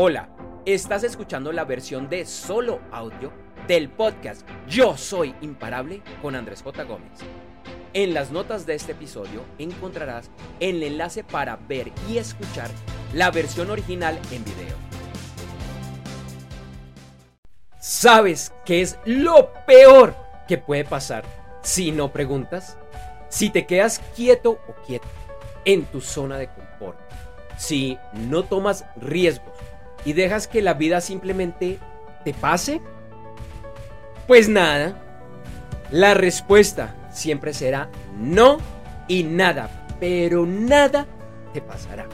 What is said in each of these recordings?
Hola, estás escuchando la versión de solo audio del podcast Yo Soy Imparable con Andrés J. Gómez. En las notas de este episodio encontrarás el enlace para ver y escuchar la versión original en video. ¿Sabes qué es lo peor que puede pasar si no preguntas? Si te quedas quieto o quieto en tu zona de confort, si no tomas riesgos y dejas que la vida simplemente te pase, pues nada, la respuesta siempre será no y nada, pero nada te pasará.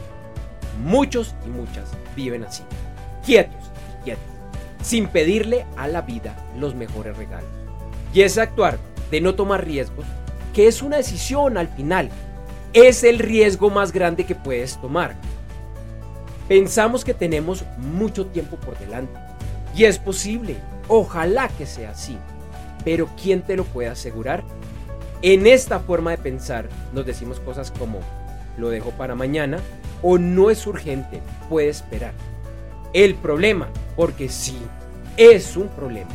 Muchos y muchas viven así, quietos y quietos, sin pedirle a la vida los mejores regalos. Y ese actuar de no tomar riesgos, que es una decisión al final, es el riesgo más grande que puedes tomar. Pensamos que tenemos mucho tiempo por delante. Y es posible, ojalá que sea así. Pero ¿quién te lo puede asegurar? En esta forma de pensar nos decimos cosas como lo dejo para mañana o no es urgente, puede esperar. El problema, porque sí, es un problema,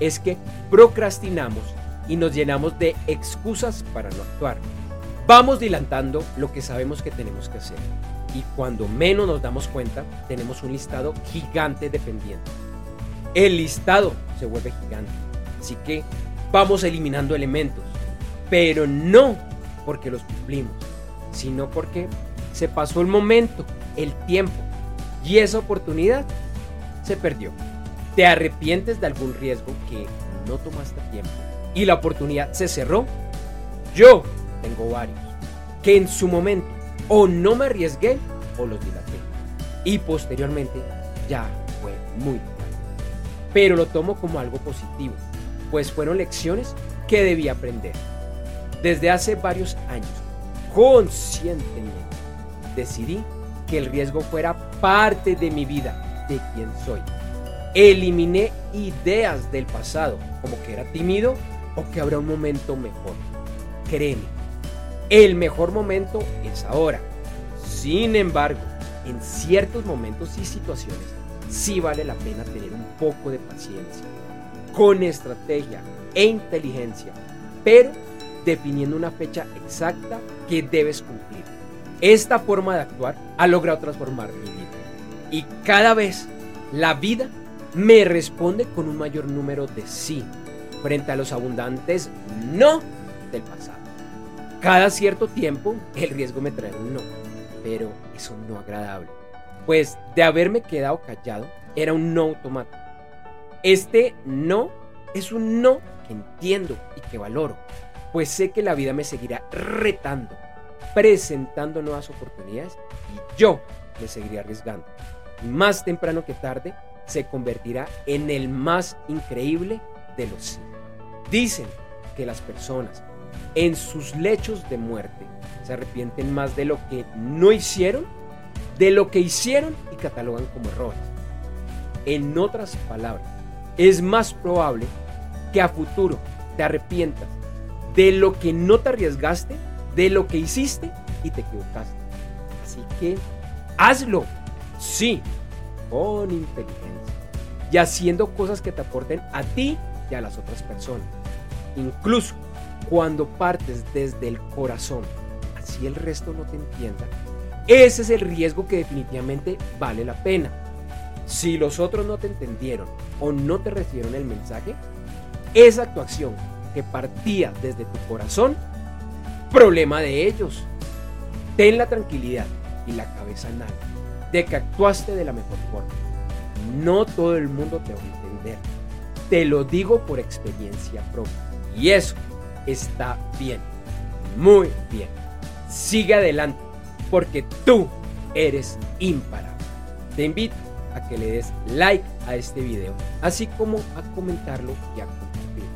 es que procrastinamos y nos llenamos de excusas para no actuar. Vamos dilatando lo que sabemos que tenemos que hacer y cuando menos nos damos cuenta tenemos un listado gigante de pendientes. El listado se vuelve gigante, así que vamos eliminando elementos, pero no porque los cumplimos, sino porque se pasó el momento, el tiempo y esa oportunidad se perdió. ¿Te arrepientes de algún riesgo que no tomaste tiempo y la oportunidad se cerró? Yo tengo varios que en su momento o no me arriesgué o los dilaté. Y posteriormente ya fue muy tarde. Pero lo tomo como algo positivo, pues fueron lecciones que debí aprender. Desde hace varios años, conscientemente, decidí que el riesgo fuera parte de mi vida, de quien soy. Eliminé ideas del pasado, como que era tímido o que habrá un momento mejor. Créeme, el mejor momento es ahora. Sin embargo, en ciertos momentos y situaciones sí vale la pena tener un poco de paciencia, con estrategia e inteligencia, pero definiendo una fecha exacta que debes cumplir. Esta forma de actuar ha logrado transformar mi vida. Y cada vez la vida me responde con un mayor número de sí frente a los abundantes no del pasado. Cada cierto tiempo el riesgo me trae un no, pero eso no agradable. Pues de haberme quedado callado era un no automático. Este no es un no que entiendo y que valoro, pues sé que la vida me seguirá retando, presentando nuevas oportunidades y yo me seguiré arriesgando. Y más temprano que tarde se convertirá en el más increíble de los sí. Dicen que las personas en sus lechos de muerte se arrepienten más de lo que no hicieron, de lo que hicieron y catalogan como errores. En otras palabras, es más probable que a futuro te arrepientas de lo que no te arriesgaste, de lo que hiciste y te equivocaste. Así que hazlo, sí, con inteligencia y haciendo cosas que te aporten a ti y a las otras personas. Incluso cuando partes desde el corazón, así el resto no te entienda, ese es el riesgo que definitivamente vale la pena. Si los otros no te entendieron o no te recibieron el mensaje, esa actuación que partía desde tu corazón, problema de ellos. Ten la tranquilidad y la cabeza en alto de que actuaste de la mejor forma. No todo el mundo te va a entender. Te lo digo por experiencia propia. Y eso está bien, muy bien. Sigue adelante, porque tú eres imparable. Te invito a que le des like a este video, así como a comentarlo y a compartirlo.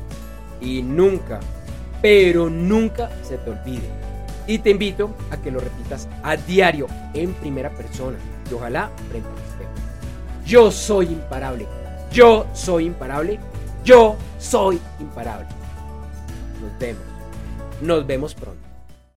Y nunca, pero nunca se te olvide. Y te invito a que lo repitas a diario en primera persona y ojalá frente al espejo. Yo soy imparable. Yo soy imparable. Yo soy imparable. Nos vemos. Nos vemos pronto.